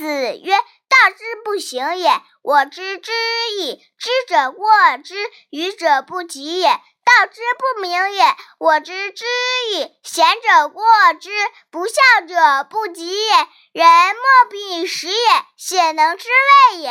子曰：“道之不行也，我知之矣。知者过之，愚者不及也。道之不明也，我知之矣。贤者过之，不孝者不及也。人莫必食也，鲜能知味也。”